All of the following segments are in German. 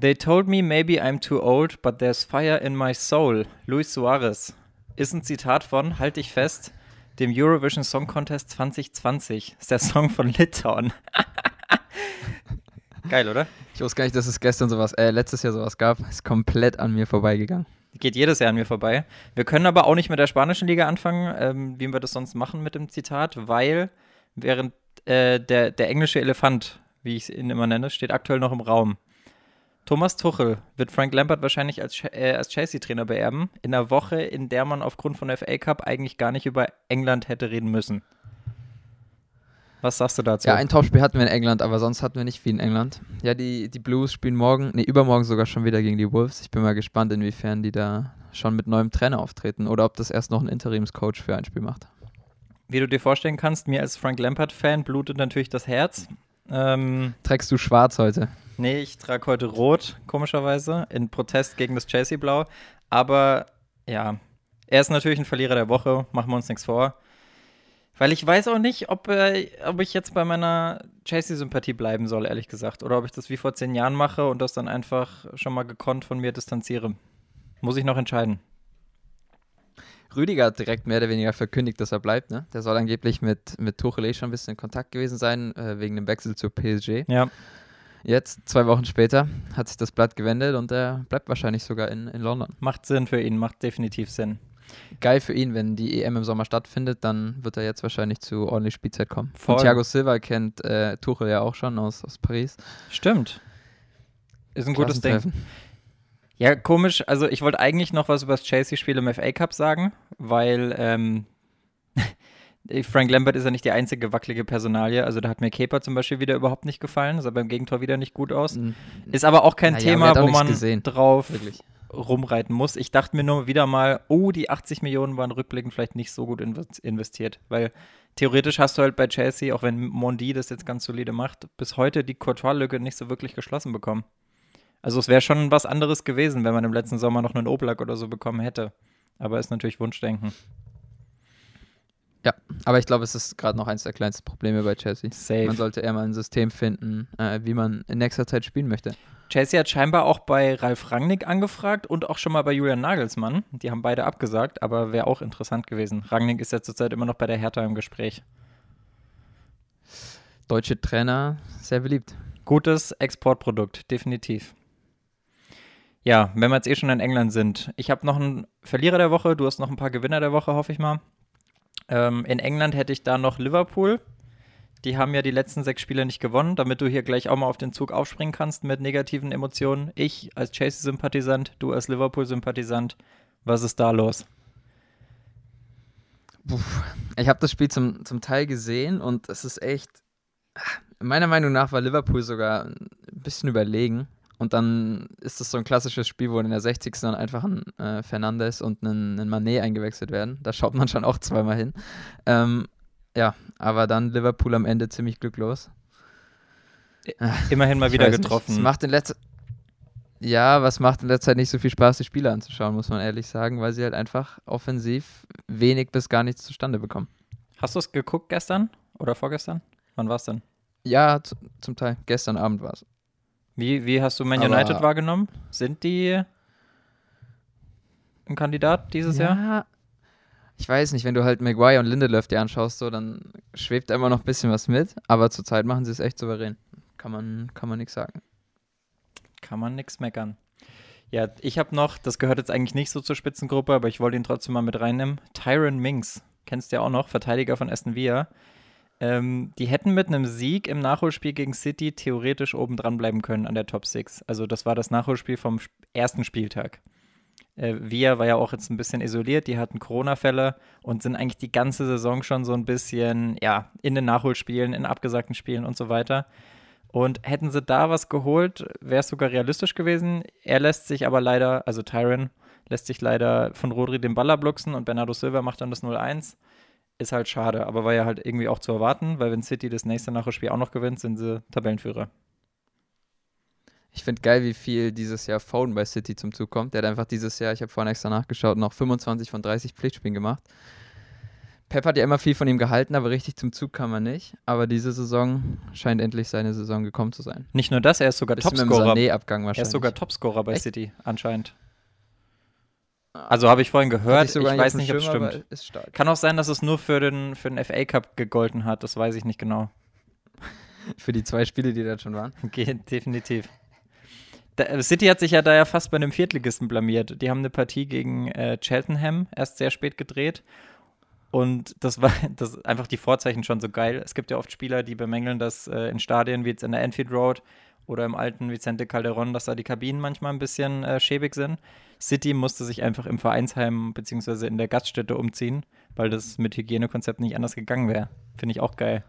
They told me maybe I'm too old, but there's fire in my soul. Luis Suarez. Ist ein Zitat von, halt dich fest, dem Eurovision Song Contest 2020. Ist der Song von Litauen. Geil, oder? Ich wusste gar nicht, dass es gestern sowas, äh, letztes Jahr sowas gab. Ist komplett an mir vorbeigegangen. Geht jedes Jahr an mir vorbei. Wir können aber auch nicht mit der spanischen Liga anfangen, ähm, wie wir das sonst machen mit dem Zitat, weil während äh, der, der englische Elefant, wie ich ihn immer nenne, steht aktuell noch im Raum. Thomas Tuchel wird Frank Lampard wahrscheinlich als, äh, als Chelsea-Trainer beerben, in einer Woche, in der man aufgrund von FA Cup eigentlich gar nicht über England hätte reden müssen. Was sagst du dazu? Ja, ein Topspiel hatten wir in England, aber sonst hatten wir nicht viel in England. Ja, die, die Blues spielen morgen, nee, übermorgen sogar schon wieder gegen die Wolves. Ich bin mal gespannt, inwiefern die da schon mit neuem Trainer auftreten oder ob das erst noch ein Interimscoach für ein Spiel macht. Wie du dir vorstellen kannst, mir als Frank Lampard-Fan blutet natürlich das Herz. Ähm, Trägst du schwarz heute? Nee, ich trage heute rot, komischerweise, in Protest gegen das Chelsea-Blau. Aber ja, er ist natürlich ein Verlierer der Woche, machen wir uns nichts vor. Weil ich weiß auch nicht, ob, äh, ob ich jetzt bei meiner Chelsea-Sympathie bleiben soll, ehrlich gesagt. Oder ob ich das wie vor zehn Jahren mache und das dann einfach schon mal gekonnt von mir distanziere. Muss ich noch entscheiden. Rüdiger hat direkt mehr oder weniger verkündigt, dass er bleibt. Ne? Der soll angeblich mit, mit Tuchel eh schon ein bisschen in Kontakt gewesen sein, äh, wegen dem Wechsel zur PSG. Ja. Jetzt, zwei Wochen später, hat sich das Blatt gewendet und er bleibt wahrscheinlich sogar in, in London. Macht Sinn für ihn, macht definitiv Sinn geil für ihn, wenn die EM im Sommer stattfindet, dann wird er jetzt wahrscheinlich zu ordentlich Spielzeit kommen. Voll. Und Thiago Silva kennt äh, Tuchel ja auch schon aus, aus Paris. Stimmt. Ist ein gutes Ding. Ja, komisch. Also ich wollte eigentlich noch was über das Chelsea-Spiel im FA Cup sagen, weil ähm, Frank Lambert ist ja nicht die einzige wackelige Personalie. Also da hat mir Kepa zum Beispiel wieder überhaupt nicht gefallen. Sah beim Gegentor wieder nicht gut aus. Ist aber auch kein naja, Thema, wo man gesehen. drauf Wirklich rumreiten muss. Ich dachte mir nur wieder mal, oh, die 80 Millionen waren rückblickend vielleicht nicht so gut investiert, weil theoretisch hast du halt bei Chelsea, auch wenn Mondi das jetzt ganz solide macht, bis heute die Courtois-Lücke nicht so wirklich geschlossen bekommen. Also es wäre schon was anderes gewesen, wenn man im letzten Sommer noch einen Oblak oder so bekommen hätte. Aber ist natürlich Wunschdenken. Ja, aber ich glaube, es ist gerade noch eines der kleinsten Probleme bei Chelsea. Safe. Man sollte eher mal ein System finden, äh, wie man in nächster Zeit spielen möchte. Chelsea hat scheinbar auch bei Ralf Rangnick angefragt und auch schon mal bei Julian Nagelsmann. Die haben beide abgesagt, aber wäre auch interessant gewesen. Rangnick ist ja zurzeit immer noch bei der Hertha im Gespräch. Deutsche Trainer, sehr beliebt. Gutes Exportprodukt, definitiv. Ja, wenn wir jetzt eh schon in England sind. Ich habe noch einen Verlierer der Woche, du hast noch ein paar Gewinner der Woche, hoffe ich mal. Ähm, in England hätte ich da noch Liverpool. Die haben ja die letzten sechs Spiele nicht gewonnen, damit du hier gleich auch mal auf den Zug aufspringen kannst mit negativen Emotionen. Ich als Chelsea-Sympathisant, du als Liverpool-Sympathisant. Was ist da los? Ich habe das Spiel zum, zum Teil gesehen und es ist echt. Meiner Meinung nach war Liverpool sogar ein bisschen überlegen. Und dann ist das so ein klassisches Spiel, wo in der 60. dann einfach ein äh, Fernandes und ein, ein Manet eingewechselt werden. Da schaut man schon auch zweimal hin. Ähm, ja, aber dann Liverpool am Ende ziemlich glücklos. Immerhin mal wieder getroffen. Es macht in letzter ja, was macht in letzter Zeit nicht so viel Spaß, die Spiele anzuschauen, muss man ehrlich sagen, weil sie halt einfach offensiv wenig bis gar nichts zustande bekommen. Hast du es geguckt gestern oder vorgestern? Wann war es denn? Ja, zum Teil. Gestern Abend war es. Wie, wie hast du Man Aber United wahrgenommen? Sind die ein Kandidat dieses ja, Jahr? ich weiß nicht, wenn du halt Maguire und Lindelöf dir anschaust, so, dann schwebt da immer noch ein bisschen was mit, aber zurzeit machen sie es echt souverän. Kann man, kann man nichts sagen. Kann man nichts meckern. Ja, ich habe noch, das gehört jetzt eigentlich nicht so zur Spitzengruppe, aber ich wollte ihn trotzdem mal mit reinnehmen. Tyron Minks, kennst du ja auch noch, Verteidiger von Aston Villa. Ähm, die hätten mit einem Sieg im Nachholspiel gegen City theoretisch oben dran bleiben können an der Top 6. Also das war das Nachholspiel vom ersten Spieltag. Äh, Via war ja auch jetzt ein bisschen isoliert, die hatten Corona-Fälle und sind eigentlich die ganze Saison schon so ein bisschen, ja, in den Nachholspielen, in abgesagten Spielen und so weiter. Und hätten sie da was geholt, wäre es sogar realistisch gewesen. Er lässt sich aber leider, also Tyron, lässt sich leider von Rodri den Baller bluxen und Bernardo Silva macht dann das 0-1. Ist halt schade, aber war ja halt irgendwie auch zu erwarten, weil wenn City das nächste Nachholspiel auch noch gewinnt, sind sie Tabellenführer. Ich finde geil, wie viel dieses Jahr Phone bei City zum Zug kommt. Der hat einfach dieses Jahr, ich habe vorhin extra nachgeschaut, noch 25 von 30 Pflichtspielen gemacht. Pep hat ja immer viel von ihm gehalten, aber richtig zum Zug kam er nicht. Aber diese Saison scheint endlich seine Saison gekommen zu sein. Nicht nur das, er ist sogar Bisschen mit dem Topscorer. Sané-Abgang Er wahrscheinlich. ist sogar Topscorer bei Echt? City, anscheinend. Also habe ich vorhin gehört, ich, sogar weiß nicht, ob es stimmt. Kann auch sein, dass es nur für den, für den FA Cup gegolten hat, das weiß ich nicht genau. Für die zwei Spiele, die da schon waren. Geht definitiv. Da, City hat sich ja da ja fast bei einem Viertligisten blamiert. Die haben eine Partie gegen äh, Cheltenham erst sehr spät gedreht. Und das war das einfach die Vorzeichen schon so geil. Es gibt ja oft Spieler, die bemängeln, dass äh, in Stadien wie jetzt in der Enfield Road oder im alten Vicente Calderon, dass da die Kabinen manchmal ein bisschen äh, schäbig sind. City musste sich einfach im Vereinsheim bzw. in der Gaststätte umziehen, weil das mit Hygienekonzept nicht anders gegangen wäre. Finde ich auch geil.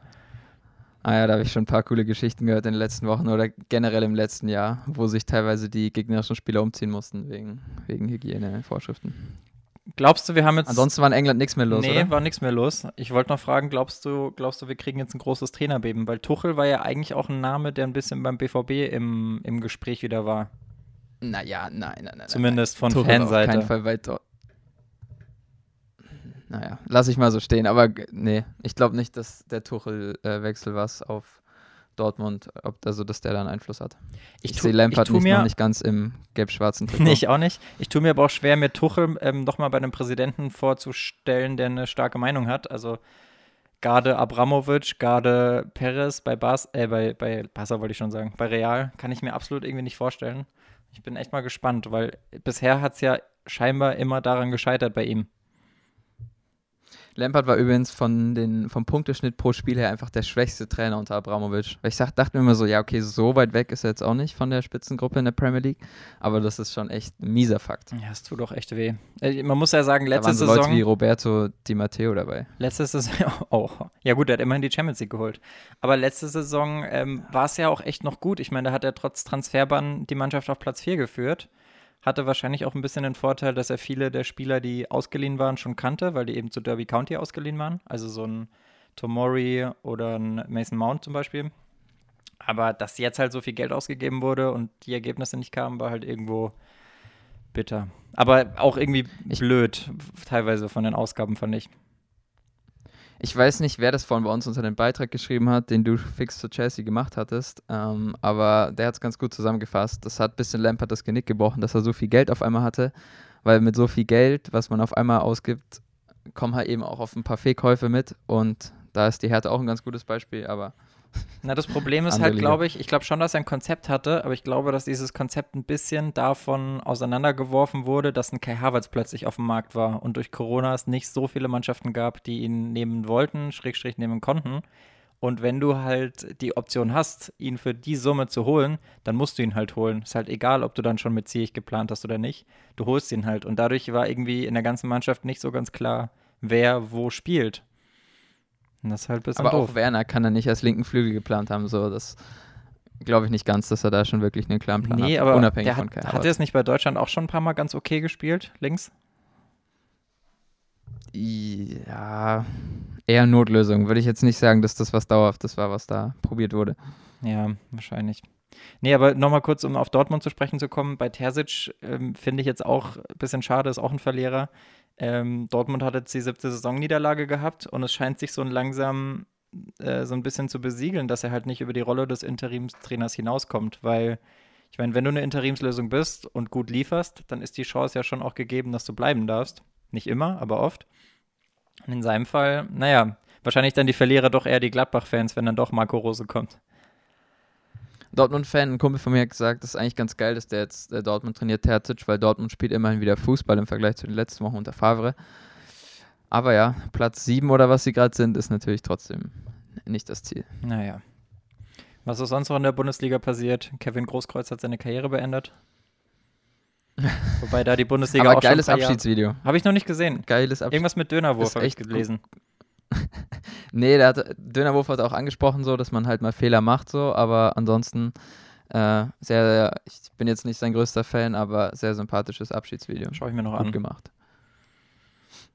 Ah ja, da habe ich schon ein paar coole Geschichten gehört in den letzten Wochen oder generell im letzten Jahr, wo sich teilweise die gegnerischen Spieler umziehen mussten wegen, wegen Hygienevorschriften. Glaubst du, wir haben jetzt. Ansonsten war in England nichts mehr los, nee, oder? war nichts mehr los. Ich wollte noch fragen, glaubst du, glaubst du, wir kriegen jetzt ein großes Trainerbeben? Weil Tuchel war ja eigentlich auch ein Name, der ein bisschen beim BVB im, im Gespräch wieder war. Naja, nein, nein, nein. Zumindest von Tuchel war Auf Fanseite. keinen Fall weit dort. Naja, lass ich mal so stehen. Aber nee, ich glaube nicht, dass der Tuchel-Wechsel was auf Dortmund, ob also dass der da einen Einfluss hat. Ich, tu- sehe Lampard nicht, mir, noch nicht ganz im gelb-schwarzen Trikot. Nee, ich auch nicht. Ich tue mir aber auch schwer, mir Tuchel ähm, nochmal bei einem Präsidenten vorzustellen, der eine starke Meinung hat. Also Garde Abramovic, Garde Perez bei Bas äh, bei, bei Barca wollte ich schon sagen, bei Real kann ich mir absolut irgendwie nicht vorstellen. Ich bin echt mal gespannt, weil bisher hat es ja scheinbar immer daran gescheitert bei ihm. Lampard war übrigens von den, vom Punkteschnitt pro Spiel her einfach der schwächste Trainer unter Abramovic. Weil ich sag, dachte mir immer so, ja, okay, so weit weg ist er jetzt auch nicht von der Spitzengruppe in der Premier League. Aber das ist schon echt ein mieser Fakt. Ja, es tut doch echt weh. Äh, man muss ja sagen, Da letzte waren so Saison. Leute wie Roberto Di Matteo dabei. Letzte Saison auch. Ja gut, er hat immerhin die Champions League geholt. Aber letzte Saison ähm, war es ja auch echt noch gut. Ich meine, da hat er trotz Transferbann die Mannschaft auf Platz 4 geführt. Hatte wahrscheinlich auch ein bisschen den Vorteil, dass er viele der Spieler, die ausgeliehen waren, schon kannte, weil die eben zu Derby County ausgeliehen waren. Also so ein Tomori oder ein Mason Mount zum Beispiel. Aber dass jetzt halt so viel Geld ausgegeben wurde und die Ergebnisse nicht kamen, war halt irgendwo bitter. Aber auch irgendwie Ich- blöd, teilweise von den Ausgaben, fand ich. Ich weiß nicht, wer das vorhin bei uns unter den Beitrag geschrieben hat, den du fix zu Chelsea gemacht hattest, ähm, aber der hat es ganz gut zusammengefasst. Das hat ein bisschen Lampard das Genick gebrochen, dass er so viel Geld auf einmal hatte, weil mit so viel Geld, was man auf einmal ausgibt, kommen halt eben auch auf ein paar Fehlkäufe mit und da ist die Härte auch ein ganz gutes Beispiel, aber Na, das Problem ist halt, glaube ich, ich glaube schon, dass er ein Konzept hatte, aber ich glaube, dass dieses Konzept ein bisschen davon auseinandergeworfen wurde, dass ein Kai Havertz plötzlich auf dem Markt war und durch Corona es nicht so viele Mannschaften gab, die ihn nehmen wollten, Schrägstrich nehmen konnten. Und wenn du halt die Option hast, ihn für die Summe zu holen, dann musst du ihn halt holen. Ist halt egal, ob du dann schon mit Ziyech geplant hast oder nicht. Du holst ihn halt. Und dadurch war irgendwie in der ganzen Mannschaft nicht so ganz klar, wer wo spielt. Das ist halt ein bisschen aber doof. auch Werner kann er nicht als linken Flügel geplant haben, so das glaube ich nicht ganz, dass er da schon wirklich einen klaren Plan Nee, hat, aber unabhängig der von hat, Kai hat er es nicht bei Deutschland auch schon ein paar Mal ganz okay gespielt, links? Ja, eher Notlösung. Würde ich jetzt nicht sagen, dass das was dauerhaftes war, was da probiert wurde. Ja, wahrscheinlich. Nee, aber nochmal kurz, um auf Dortmund zu sprechen zu kommen. Bei Terzic ähm, finde ich jetzt auch ein bisschen schade, ist auch ein Verlierer. Ähm, Dortmund hat jetzt die siebte Saisonniederlage gehabt und es scheint sich so ein langsam äh, so ein bisschen zu besiegeln, dass er halt nicht über die Rolle des Interimstrainers hinauskommt, weil ich meine, wenn du eine Interimslösung bist und gut lieferst, dann ist die Chance ja schon auch gegeben, dass du bleiben darfst. Nicht immer, aber oft. Und in seinem Fall, naja, wahrscheinlich dann die Verlierer doch eher die Gladbach-Fans, wenn dann doch Marco Rose kommt. Dortmund-Fan, ein Kumpel von mir hat gesagt, das ist eigentlich ganz geil, dass der jetzt äh, Dortmund trainiert, Terzic, weil Dortmund spielt immerhin wieder Fußball im Vergleich zu den letzten Wochen unter Favre. Aber ja, Platz 7 oder was sie gerade sind, ist natürlich trotzdem nicht das Ziel. Naja. Was ist sonst noch in der Bundesliga passiert? Kevin Großkreuz hat seine Karriere beendet. Wobei da die Bundesliga Aber auch geiles schon Abschiedsvideo. Habe ich noch nicht gesehen. Geiles Abschied. Irgendwas mit Dönerwurf habe ich gelesen. Nee, der hat, Dönerwurf hat auch angesprochen, so, dass man halt mal Fehler macht, so, aber ansonsten äh, sehr, sehr, ich bin jetzt nicht sein größter Fan, aber sehr sympathisches Abschiedsvideo. Schaue ich mir noch Gut an. gemacht.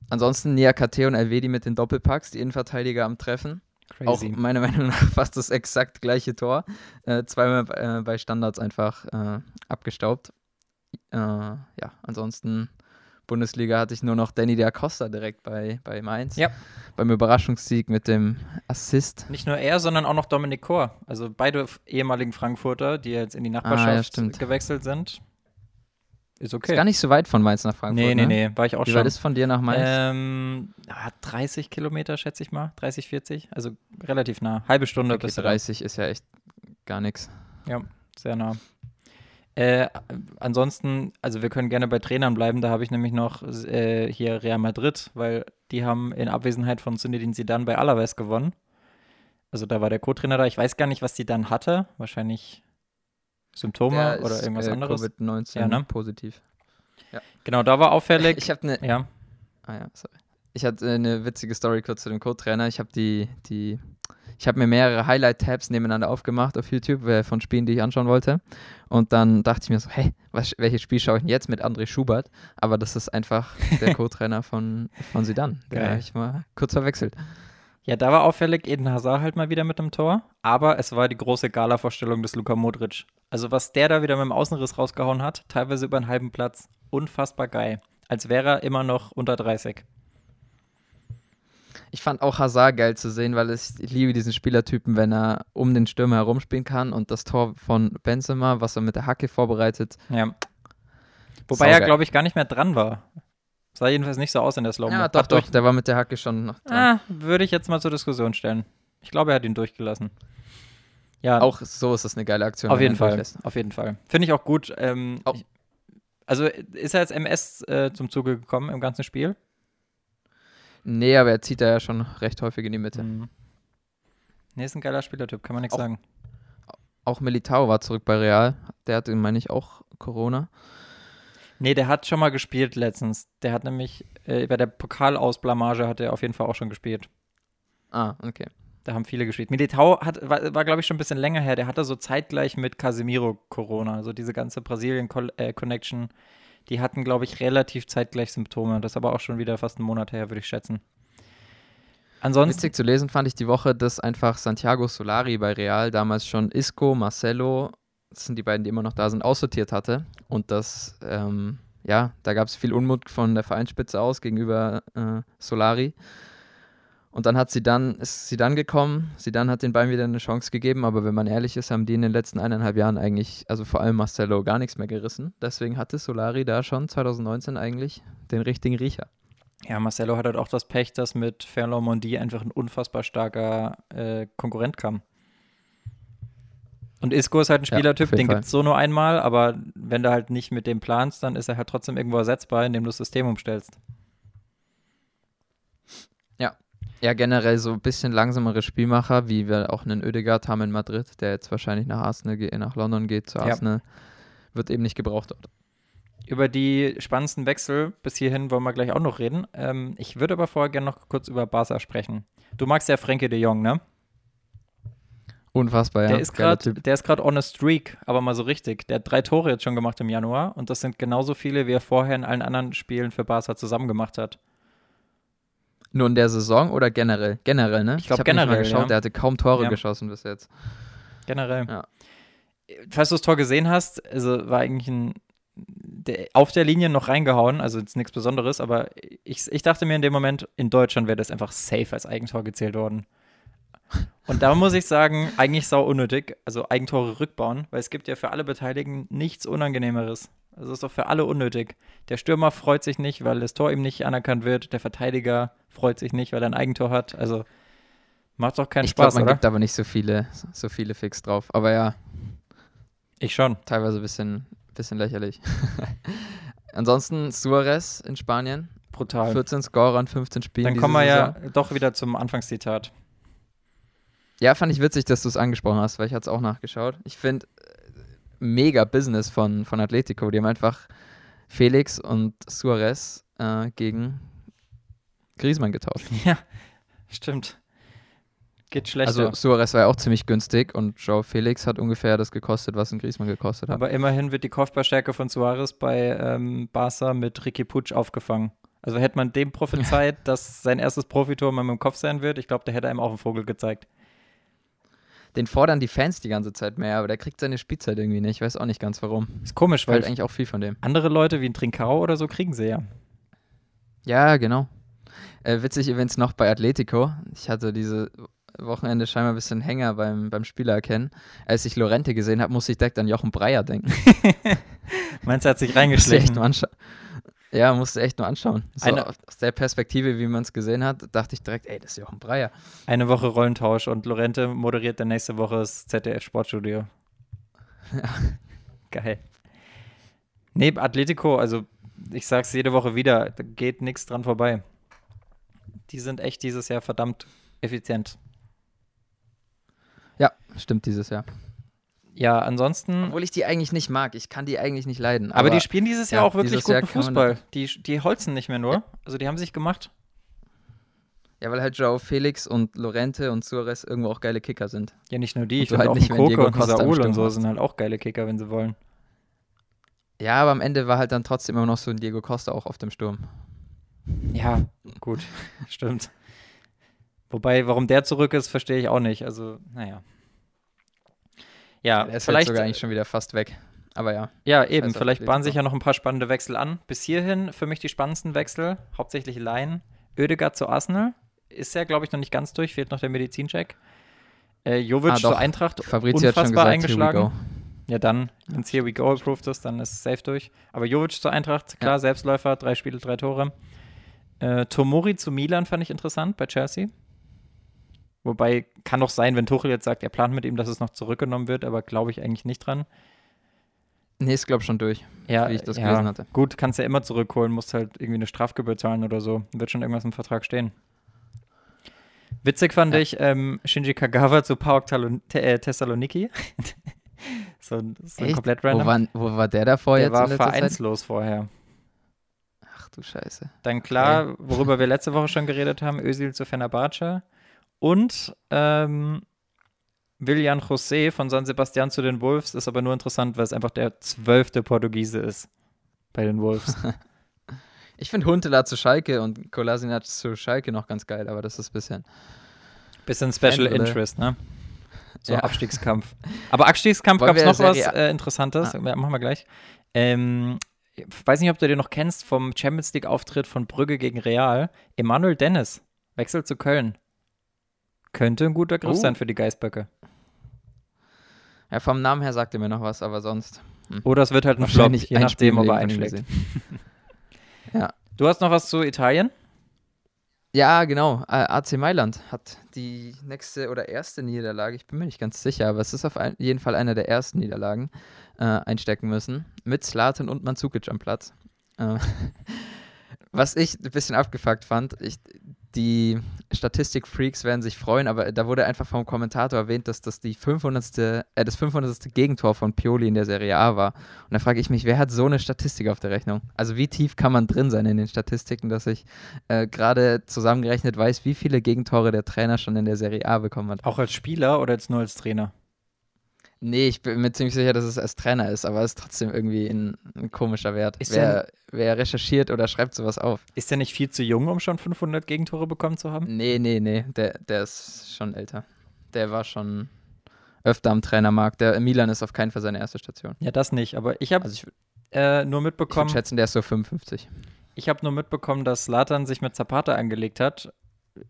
Ansonsten Nia KT und Elvedi mit den Doppelpacks, die Innenverteidiger am Treffen. Auch Crazy. meiner Meinung nach fast das exakt gleiche Tor. Äh, zweimal äh, bei Standards einfach äh, abgestaubt. Äh, ja, ansonsten Bundesliga hatte ich nur noch Danny da Costa direkt bei, bei Mainz. Ja. Beim Überraschungssieg mit dem Assist. Nicht nur er, sondern auch noch Dominik Kor. Also beide ehemaligen Frankfurter, die jetzt in die Nachbarschaft stimmt. gewechselt sind. Ist okay. Ist gar nicht so weit von Mainz nach Frankfurt. nee, nee, ne? nee, war ich auch Wie schon. weit ist von dir nach Mainz? Ähm, ah, 30 Kilometer, schätze ich mal. 30, 40. Also relativ nah. Halbe Stunde okay, bis du da. 30 ist ja echt gar nichts. Sehr nah. Äh, ansonsten, also wir können gerne bei Trainern bleiben. Da habe ich nämlich noch äh, hier Real Madrid, weil die haben in Abwesenheit von Zinedine Zidane bei Alaves gewonnen. Also da war der Co-Trainer da. Ich weiß gar nicht, was die dann hatte. Wahrscheinlich Symptome Der oder ist, irgendwas äh, anderes. Covid-19 Ja, ne? positiv. Genau, da war auffällig. Ich habe eine ja, Ah ja, sorry. Ich hatte eine witzige Story kurz zu dem Co-Trainer. Ich habe die, die, ich habe mir mehrere Highlight-Tabs nebeneinander aufgemacht auf YouTube äh, von Spielen, die ich anschauen wollte. Und dann dachte ich mir so, hey, was, welches Spiel schaue ich denn jetzt mit André Schubert? Aber das ist einfach der Co-Trainer von, von. Den Geil. habe ich mal kurz verwechselt. Ja, da war auffällig Eden Hazard halt mal wieder mit dem Tor, aber es war die große Gala-Vorstellung des Luka Modric. Also was der da wieder mit dem Außenriss rausgehauen hat, teilweise über einen halben Platz, unfassbar geil. Als wäre er immer noch unter 30. Ich fand auch Hazard geil zu sehen, weil es, ich liebe diesen Spielertypen, wenn er um den Stürmer herumspielen kann und das Tor von Benzema, was er mit der Hacke vorbereitet. Ja. Wobei er, Saugeil. glaube ich, gar nicht mehr dran war. Sah jedenfalls nicht so aus in der Slow-Mo. Ja, doch, Ach, doch, der war mit der Hacke schon noch dran. Ah, würde ich jetzt mal zur Diskussion stellen. Ich glaube, er hat ihn durchgelassen. Ja, Auch so ist das eine geile Aktion. auf er jeden Fall. Auf jeden Fall. Finde ich auch gut. Ähm, Auch- ich, also ist er als MS äh, zum Zuge gekommen im ganzen Spiel? Nee, aber er zieht da ja schon recht häufig in die Mitte. Mhm. Nee, ist ein geiler Spielertyp, kann man nichts sagen. Auch Militao war zurück bei Real. Der hatte, meine ich, auch Corona. Nee, der hat schon mal gespielt letztens. Der hat nämlich äh, bei der Pokalausblamage hat er auf jeden Fall auch schon gespielt. Ah, okay. Da haben viele gespielt. Militao hat, war, war glaube ich, schon ein bisschen länger her. Der hatte so zeitgleich mit Casemiro Corona. Also diese ganze Brasilien-Connection. Die hatten, glaube ich, relativ zeitgleich Symptome. Das ist aber auch schon wieder fast einen Monat her, würde ich schätzen. Ansonsten, Witzig zu lesen fand ich die Woche, dass einfach Santiago Solari bei Real damals schon Isco, Marcelo, das sind die beiden, die immer noch da sind, aussortiert hatte. Und das, ähm, ja, da gab es viel Unmut von der Vereinsspitze aus gegenüber äh, Solari. Und dann hat sie dann, ist sie dann gekommen, sie dann hat den beiden wieder eine Chance gegeben, aber wenn man ehrlich ist, haben die in den letzten eineinhalb Jahren eigentlich, also vor allem Marcelo, gar nichts mehr gerissen. Deswegen hatte Solari da schon 2019 eigentlich den richtigen Riecher. ja, Marcelo hat halt auch das Pech, dass mit Ferland Mondi einfach ein unfassbar starker äh, Konkurrent kam. Und Isco ist halt ein Ja, Spielertyp, jeden den gibt es so nur einmal, aber wenn du halt nicht mit dem planst, dann ist er halt trotzdem irgendwo ersetzbar, indem du das System umstellst. Ja, generell so ein bisschen langsamere Spielmacher, wie wir auch einen Ödegaard haben in Madrid, der jetzt wahrscheinlich nach Arsenal geht, nach London geht zu Ja. Arsenal, wird eben nicht gebraucht dort. Über die spannendsten Wechsel bis hierhin wollen wir gleich auch noch reden. Ähm, ich würde aber vorher gerne noch kurz über Barca sprechen. Du magst ja Frenkie de Jong, ne? Unfassbar, ja. der ist Geiler gerade, Typ. der ist gerade on a streak, aber mal so richtig. Der hat drei Tore jetzt schon gemacht im Januar und das sind genauso viele, wie er vorher in allen anderen Spielen für Barca zusammen gemacht hat. Nur in der Saison oder generell? Generell, ne? Ich glaub, hab nicht mal generell, geschaut, ja. der hatte kaum Tore Ja. geschossen bis jetzt. Generell. Ja. Falls du das Tor gesehen hast, also war eigentlich ein der, auf der Linie noch reingehauen, also jetzt nichts Besonderes, aber ich, ich dachte mir in dem Moment, in Deutschland wäre das einfach safe als Eigentor gezählt worden. Und da muss ich sagen, eigentlich sau unnötig, also Eigentore rückbauen, weil es gibt ja für alle Beteiligten nichts Unangenehmeres. Also ist doch für alle unnötig. Der Stürmer freut sich nicht, weil das Tor ihm nicht anerkannt wird. Der Verteidiger freut sich nicht, weil er ein Eigentor hat. Also macht doch keinen ich glaube, Spaß, man oder? gibt aber nicht so viele, so viele Fix drauf. Aber ja, Ich schon. teilweise ein bisschen, bisschen lächerlich. Ansonsten Suarez in Spanien, Brutal. 14 Scorer in 15 Spielen. Dann kommen wir Saison. ja doch wieder zum Anfangszitat. Ja, fand ich witzig, dass du es angesprochen hast, weil ich hatte es auch nachgeschaut. Ich finde mega Business von, von Atletico. Die haben einfach Felix und Suarez äh, gegen Griezmann getauscht. Ja, stimmt. Geht schlechter. Also Suarez war ja auch ziemlich günstig und Joe Felix hat ungefähr das gekostet, was ein Griezmann gekostet hat. Aber immerhin wird die Kopfballstärke von Suarez bei ähm, Barca mit Ricky Puig aufgefangen. Also hätte man dem prophezeit, dass sein erstes Profitor mal mit dem Kopf sein wird, ich glaube, der hätte einem auch einen Vogel gezeigt. Den fordern die Fans die ganze Zeit mehr, aber der kriegt seine Spielzeit irgendwie nicht. Ich weiß auch nicht ganz warum. Ist komisch, Weil weil eigentlich auch viel von dem. andere Leute wie ein Trincao oder so kriegen sie ja. Ja, genau. Äh, witzig übrigens noch bei Atletico. Ich hatte diese Wochenende scheinbar ein bisschen Hänger beim, beim Spieler erkennen. Als ich Lorente gesehen habe, musste ich direkt an Jochen Breyer denken. Meinst du, hat sich reingeschlichen? Ja, musste echt nur anschauen. So Eine, aus der Perspektive, wie man es gesehen hat, dachte ich direkt, ey, das ist Jochen Breyer. Eine Woche Rollentausch und Lorente moderiert dann nächste Woche das ZDF Sportstudio. Ja. Geil. Nee, Atletico, also ich sag's jede Woche wieder, da geht nichts dran vorbei. Die sind echt dieses Jahr verdammt effizient. Ja, stimmt dieses Jahr. Ja, ansonsten. Obwohl ich die eigentlich nicht mag. Ich kann die eigentlich nicht leiden. Aber, aber die spielen dieses Jahr ja, auch wirklich guten Fußball. Die, die holzen nicht mehr nur. Ja. Also die haben sich gemacht. Ja, weil halt Joao Felix und Lorente und Suarez irgendwo auch geile Kicker sind. Ja, nicht nur die. Ich finde halt auch nicht, Koke und Saul und so sind halt auch geile Kicker, wenn sie wollen. Ja, aber am Ende war halt dann trotzdem immer noch so ein Diego Costa auch auf dem Sturm. Ja, gut, stimmt. Wobei, warum der zurück ist, verstehe ich auch nicht. Also, naja. Ja, er ist vielleicht sogar eigentlich schon wieder fast weg. Aber ja. Ja, eben. Also, vielleicht bahnen sich ja noch ein paar spannende Wechsel an. Bis hierhin für mich die spannendsten Wechsel, hauptsächlich Laien. Oedegaard zu Arsenal ist ja, glaube ich, noch nicht ganz durch, fehlt noch der Medizincheck. Äh, Jovic ah, zur Eintracht, Fabrizio unfassbar hat schon gesagt, eingeschlagen. Ja, dann, wenn es Here We Go approved ist, dann ist es safe durch. Aber Jovic zur Eintracht, klar, ja. Selbstläufer, drei Spiele, drei Tore. Äh, Tomori zu Milan fand ich interessant bei Chelsea. Wobei, kann doch sein, wenn Tuchel jetzt sagt, er plant mit ihm, dass es noch zurückgenommen wird, aber glaube ich eigentlich nicht dran. Nee, ist glaube ich schon durch, ja, wie ich das ja, gelesen hatte. Gut, kannst ja immer zurückholen, musst halt irgendwie eine Strafgebühr zahlen oder so. Wird schon irgendwas im Vertrag stehen. Witzig fand ja. ich ähm, Shinji Kagawa zu PAOK äh, Thessaloniki. so, so ein komplett random. Wo war, wo war der davor der jetzt? Der war vereinslos Zeit? vorher. Ach du Scheiße. Dann klar, okay. worüber wir letzte Woche schon geredet haben, Özil zu Fenerbahce. Und ähm, Willian José von San Sebastian zu den Wolves ist aber nur interessant, weil es einfach der zwölfte Portugiese ist bei den Wolves. ich finde Huntela zu Schalke und Kolasinac zu Schalke noch ganz geil, aber das ist ein bisschen. Bisschen Special Fan, Interest, ne? So ja. Abstiegskampf. Aber Abstiegskampf gab es noch was äh, Interessantes. Ah. Machen wir gleich. Ähm, ich weiß nicht, ob du den noch kennst vom Champions League-Auftritt von Brügge gegen Real. Emanuel Dennis wechselt zu Köln. Könnte ein guter Griff oh. sein für die Geißböcke. Ja, vom Namen her sagt er mir noch was, aber sonst. Hm. Oder es wird halt ein Flop, je nachdem, ob er einschlägt. ja. Du hast noch was zu Italien? Ja, genau. AC Mailand hat die nächste oder erste Niederlage, ich bin mir nicht ganz sicher, aber es ist auf jeden Fall eine der ersten Niederlagen, äh, einstecken müssen. Mit Slaten und Manzukic am Platz. Äh, was ich ein bisschen abgefuckt fand, ich, die Statistik-Freaks werden sich freuen, aber da wurde einfach vom Kommentator erwähnt, dass das die 500. Äh, das 500. Gegentor von Pioli in der Serie A war. Und da frage ich mich, wer hat so eine Statistik auf der Rechnung? Also wie tief kann man drin sein in den Statistiken, dass ich äh, gerade zusammengerechnet weiß, wie viele Gegentore der Trainer schon in der Serie A bekommen hat? Auch als Spieler oder jetzt nur als Trainer? Nee, ich bin mir ziemlich sicher, dass es als Trainer ist, aber es ist trotzdem irgendwie ein, ein komischer Wert. Ist wer, wer recherchiert oder schreibt sowas auf? Ist der nicht viel zu jung, um schon 500 Gegentore bekommen zu haben? Nee, nee, nee, der, der ist schon älter. Der war schon öfter am Trainermarkt. Der Milan ist auf keinen Fall seine erste Station. Ja, das nicht, aber ich habe also äh, nur mitbekommen. Ich würde schätzen, der ist so 55. Ich habe nur mitbekommen, dass Latan sich mit Zapata angelegt hat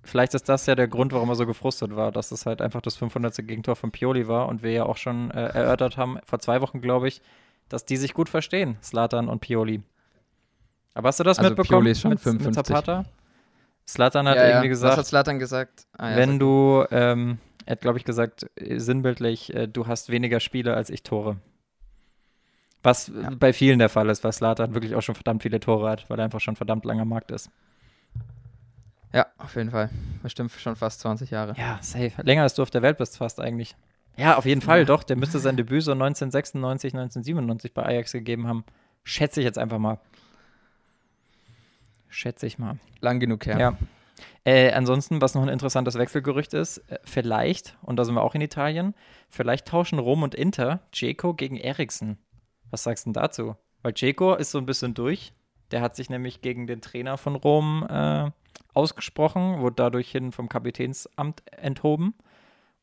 vielleicht ist das ja der Grund, warum er so gefrustet war, dass es halt einfach das 500. Gegentor von Pioli war und wir ja auch schon äh, erörtert haben, vor zwei Wochen, glaube ich, dass die sich gut verstehen, Slatan und Pioli. Aber hast du das also mitbekommen Pioli ist schon mit, 55. mit Zapata? Slatan hat ja, irgendwie ja. gesagt. Was hat Slatan gesagt? Ah, ja, wenn du, ähm, er hat, glaube ich, gesagt, sinnbildlich, äh, du hast weniger Spiele als ich Tore. Was bei vielen der Fall ist, weil Slatan wirklich auch schon verdammt viele Tore hat, weil er einfach schon verdammt langer Markt ist. Ja, auf jeden Fall. Bestimmt schon fast 20 Jahre. Ja, safe. Länger als du auf der Welt bist fast eigentlich. Ja, auf jeden Fall, ja. doch. Der müsste sein Debüt so 1996, 1997 bei Ajax gegeben haben. Schätze ich jetzt einfach mal. Schätze ich mal. Lang genug her. Ja. Äh, ansonsten, was noch ein interessantes Wechselgerücht ist, äh, vielleicht, und da sind wir auch in Italien, vielleicht tauschen Rom und Inter Dzeko gegen Eriksen. Was sagst du denn dazu? Weil Dzeko ist so ein bisschen durch. Der hat sich nämlich gegen den Trainer von Rom äh, ausgesprochen, wurde dadurch hin vom Kapitänsamt enthoben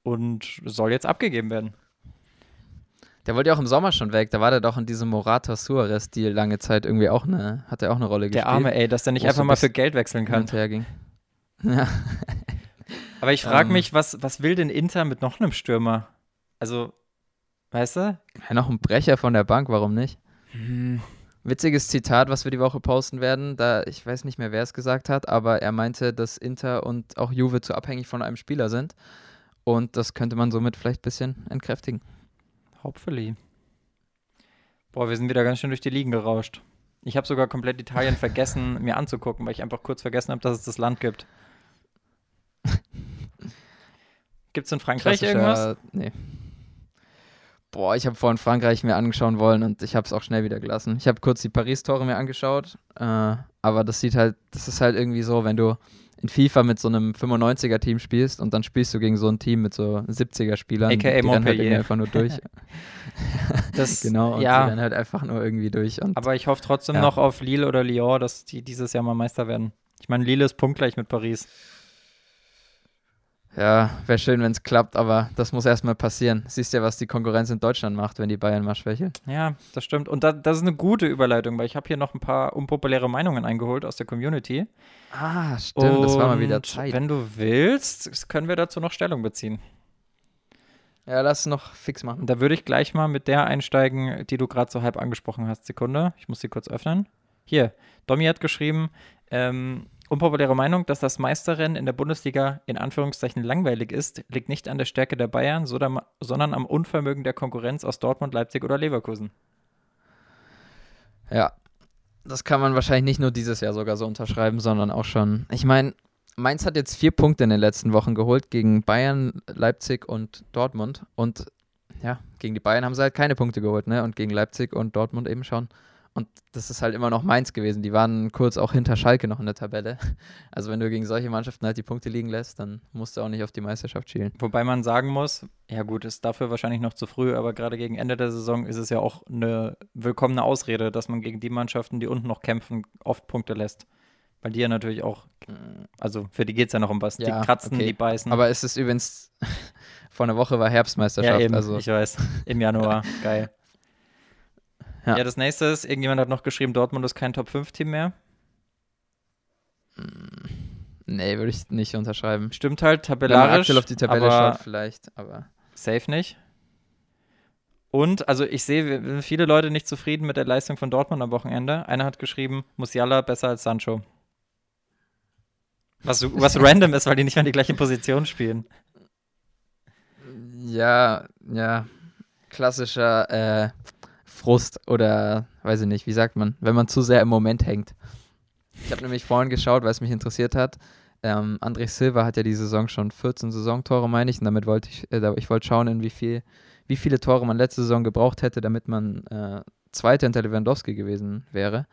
und soll jetzt abgegeben werden. Der wollte ja auch im Sommer schon weg. Da war der doch in diesem Morata Suarez-Deal lange Zeit irgendwie auch eine, hat er auch eine Rolle Der gespielt. Arme, ey, dass der nicht Wo einfach mal für Geld wechseln kann. und her ging. Ja. Aber ich frage Ähm. mich, was, was will denn Inter mit noch einem Stürmer? Also, weißt du? ja, noch ein Brecher von der Bank, warum nicht? Hm, Witziges Zitat, was wir die Woche posten werden. Da, ich weiß nicht mehr, wer es gesagt hat, aber er meinte, dass Inter und auch Juve zu abhängig von einem Spieler sind. Und das könnte man somit vielleicht ein bisschen entkräftigen. Hopefully. Boah, wir sind wieder ganz schön durch die Ligen gerauscht. Ich habe sogar komplett Italien vergessen, mir anzugucken, weil ich einfach kurz vergessen habe, dass es das Land gibt. Gibt es in Frankreich irgendwas? Nee. Boah, ich habe vorhin Frankreich mir angeschauen wollen und ich habe es auch schnell wieder gelassen. Ich habe kurz die Paris-Tore mir angeschaut, äh, aber das sieht halt, das ist halt irgendwie so, wenn du in FIFA mit so einem 95er-Team spielst und dann spielst du gegen so ein Team mit so 70er-Spielern, AKA die rennen halt irgendwie einfach nur durch. Das, genau, und die ja, rennen halt einfach nur irgendwie durch. Und aber ich hoffe trotzdem Ja. noch auf Lille oder Lyon, dass die dieses Jahr mal Meister werden. Ich meine, Lille ist punktgleich mit Paris. Ja, wäre schön, wenn es klappt, aber das muss erstmal passieren. Siehst ja, was die Konkurrenz in Deutschland macht, wenn die Bayern mal schwächelt. Ja, das stimmt. Und da, das ist eine gute Überleitung, weil ich habe hier noch ein paar unpopuläre Meinungen eingeholt aus der Community. Ah, stimmt, das war mal wieder Und Zeit. Wenn du willst, können wir dazu noch Stellung beziehen. Ja, lass es noch fix machen. Und da würde ich gleich mal mit der einsteigen, die du gerade so halb angesprochen hast. Sekunde, ich muss sie kurz öffnen. Hier, Domi hat geschrieben, ähm, unpopuläre Meinung, dass das Meisterrennen in der Bundesliga in Anführungszeichen langweilig ist, liegt nicht an der Stärke der Bayern, sondern am Unvermögen der Konkurrenz aus Dortmund, Leipzig oder Leverkusen. Ja, das kann man wahrscheinlich nicht nur dieses Jahr sogar so unterschreiben, sondern auch schon. Ich meine, Mainz hat jetzt vier Punkte in den letzten Wochen geholt gegen Bayern, Leipzig und Dortmund. Und ja, gegen die Bayern haben sie halt keine Punkte geholt, ne? Und gegen Leipzig und Dortmund eben schon. Und das ist halt immer noch Mainz gewesen. Die waren kurz auch hinter Schalke noch in der Tabelle. Also wenn du gegen solche Mannschaften halt die Punkte liegen lässt, dann musst du auch nicht auf die Meisterschaft schielen. Wobei man sagen muss, ja gut, ist dafür wahrscheinlich noch zu früh, aber gerade gegen Ende der Saison ist es ja auch eine willkommene Ausrede, dass man gegen die Mannschaften, die unten noch kämpfen, oft Punkte lässt. Weil die ja natürlich auch, also für die geht es ja noch um was. Ja, die kratzen, okay. die beißen. Aber es ist übrigens, vor einer Woche war Herbstmeisterschaft. ja, eben, also ich weiß. Im Januar. Geil. Ja. Ja. das nächste ist, irgendjemand hat noch geschrieben, Dortmund ist kein Top-5-Team mehr. nee, würde ich nicht unterschreiben. Stimmt halt, Wenn man tabellarisch, auf die Tabelle schaut, vielleicht, aber. safe nicht. Und, also ich sehe viele Leute nicht zufrieden mit der Leistung von Dortmund am Wochenende. Einer hat geschrieben, Musiala besser als Sancho. Was, was random ist, weil die nicht mehr die gleiche Position spielen. Ja, ja. Klassischer äh, Frust oder weiß ich nicht, wie sagt man, wenn man zu sehr im Moment hängt. Ich habe nämlich vorhin geschaut, weil es mich interessiert hat. Ähm, André Silva hat ja die Saison schon 14 Saisontore, meine ich, und damit wollte ich, äh, ich wollte schauen, in wie viel, wie viele Tore man letzte Saison gebraucht hätte, damit man äh, Zweiter hinter Lewandowski gewesen wäre.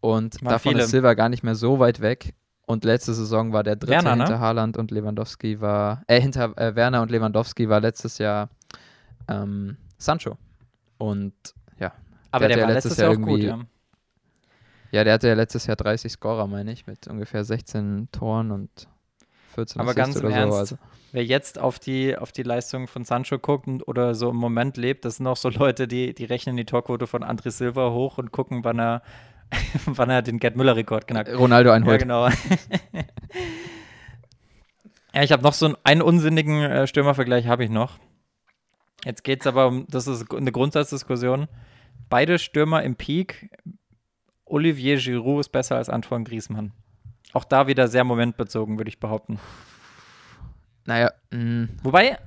Und Waren davon viele. ist Silva gar nicht mehr so weit weg. Und letzte Saison war der dritte Werner, ne? hinter Haaland und Lewandowski war, äh, hinter äh, Werner und Lewandowski war letztes Jahr ähm, Sancho. Und ja, Aber Der der, ja war letztes letztes Jahr auch Jahr gut, irgendwie- ja. ja, der hatte ja letztes Jahr 30 Scorer, meine ich, mit ungefähr 16 Toren und 14 Aber ganz im oder Ernst, so. Also, Wer jetzt auf die, auf die Leistung von Sancho guckt und- oder so im Moment lebt, das sind auch so Leute, die, die rechnen die Torquote von André Silva hoch und gucken, wann er, wann er den Gerd Müller-Rekord knackt. Ronaldo Ja, einholt. genau. ja, ich habe noch so einen, einen unsinnigen äh, Stürmervergleich habe ich noch. Jetzt geht es aber um, das ist eine Grundsatzdiskussion. Beide Stürmer im Peak, Olivier Giroud ist besser als Antoine Griezmann. Auch da wieder sehr momentbezogen, würde ich behaupten. Naja, mh, Wobei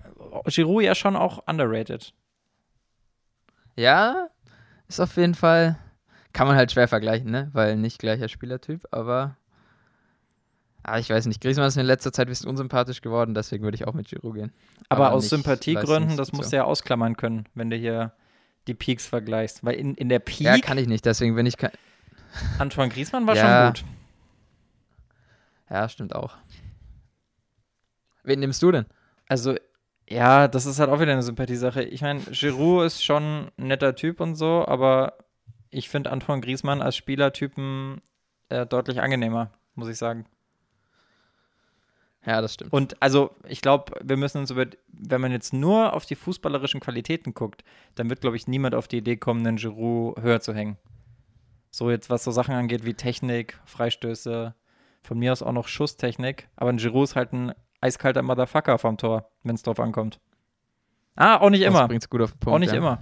Giroud ja schon auch underrated. ja, ist auf jeden Fall, kann man halt schwer vergleichen, ne? Weil nicht gleicher Spielertyp, aber ah, ich weiß nicht, Griezmann ist in letzter Zeit ein bisschen unsympathisch geworden, deswegen würde ich auch mit Giroud gehen. Aber, Aber aus Sympathiegründen, das musst du ja ausklammern können, wenn du hier die Peaks vergleichst. Weil in, in der Peak, Ja, kann ich nicht, deswegen bin ich kein, Antoine Griezmann war Ja. schon gut. ja, stimmt auch. Wen nimmst du denn? Also, ja, das ist halt auch wieder eine Sympathiesache. Ich meine, Giroud ist schon ein netter Typ und so, aber ich finde Antoine Griezmann als Spielertypen äh, deutlich angenehmer, muss ich sagen. Ja, das stimmt. Und also, ich glaube, wir müssen uns über, wenn man jetzt nur auf die fußballerischen Qualitäten guckt, dann wird, glaube ich, niemand auf die Idee kommen, einen Giroud höher zu hängen. So jetzt, was so Sachen angeht wie Technik, Freistöße, von mir aus auch noch Schusstechnik. Aber ein Giroud ist halt ein eiskalter Motherfucker vom Tor, wenn es drauf ankommt. Ah, auch nicht das immer. bringt's gut auf den Punkt. Auch nicht ja. immer.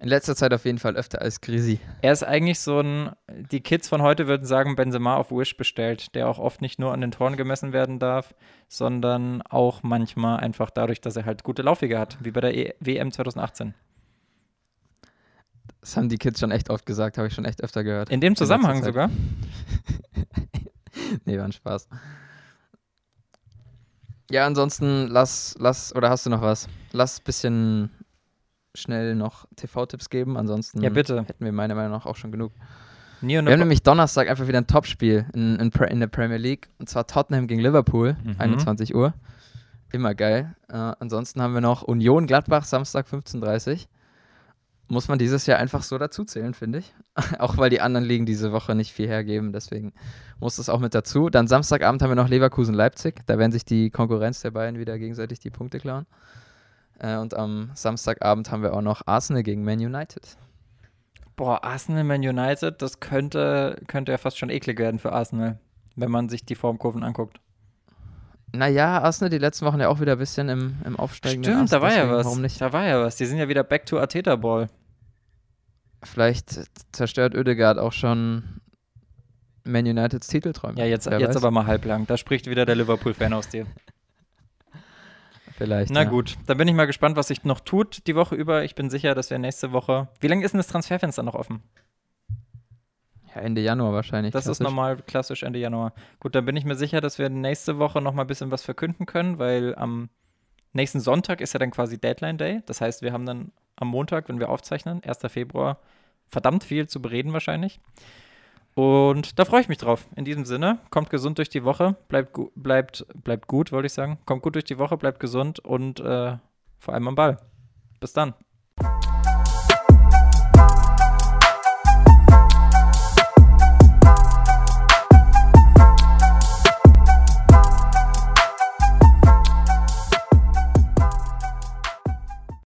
In letzter Zeit auf jeden Fall öfter als Grisi. Er ist eigentlich so ein, die Kids von heute würden sagen, Benzema auf Wish bestellt, der auch oft nicht nur an den Toren gemessen werden darf, sondern auch manchmal einfach dadurch, dass er halt gute Laufwege hat, wie bei der e WM 2018. Das haben die Kids schon echt oft gesagt, habe ich schon echt öfter gehört. In dem Zusammenhang Zeit. sogar. nee, war ein Spaß. Ja, ansonsten lass, lass, oder hast du noch was? Lass ein bisschen schnell noch TV-Tipps geben, ansonsten Ja, bitte. hätten wir meiner Meinung nach auch schon genug. Wir haben nämlich Donnerstag einfach wieder ein Topspiel in, in, in der Premier League und zwar Tottenham gegen Liverpool, Mhm. 21 Uhr. Immer geil. Äh, ansonsten haben wir noch Union Gladbach, Samstag 15.30 Uhr. Muss man dieses Jahr einfach so dazuzählen, finde ich. auch weil die anderen Ligen diese Woche nicht viel hergeben, deswegen muss das auch mit dazu. Dann Samstagabend haben wir noch Leverkusen-Leipzig. Da werden sich die Konkurrenz der beiden wieder gegenseitig die Punkte klauen. Äh, und am Samstagabend haben wir auch noch Arsenal gegen Man United. Boah, Arsenal, Man United, das könnte, könnte ja fast schon eklig werden für Arsenal, wenn man sich die Formkurven anguckt. Naja, Arsenal die letzten Wochen ja auch wieder ein bisschen im, im aufsteigenden Stimmt, Ast, da war ja was. Warum nicht? Da war ja was. Die sind ja wieder back to Arteta Ball. Vielleicht zerstört Oedegaard auch schon Man Uniteds Titelträume. Ja, jetzt, Wer jetzt weiß. aber mal halblang. Da spricht wieder der Liverpool-Fan aus dir. Vielleicht. Na ja. gut, dann bin ich mal gespannt, was sich noch tut die Woche über. Ich bin sicher, dass wir nächste Woche. Wie lange ist denn das Transferfenster noch offen? Ja, Ende Januar wahrscheinlich. Das ist klassisch. normal klassisch Ende Januar. Gut, dann bin ich mir sicher, dass wir nächste Woche noch mal ein bisschen was verkünden können, weil am nächsten Sonntag ist ja dann quasi Deadline Day. Das heißt, wir haben dann am Montag, wenn wir aufzeichnen, 1. Februar, verdammt viel zu bereden wahrscheinlich. Und da freue ich mich drauf. In diesem Sinne, kommt gesund durch die Woche, bleibt, bleibt, bleibt gut, wollte ich sagen. Kommt gut durch die Woche, bleibt gesund und äh, vor allem am Ball. Bis dann.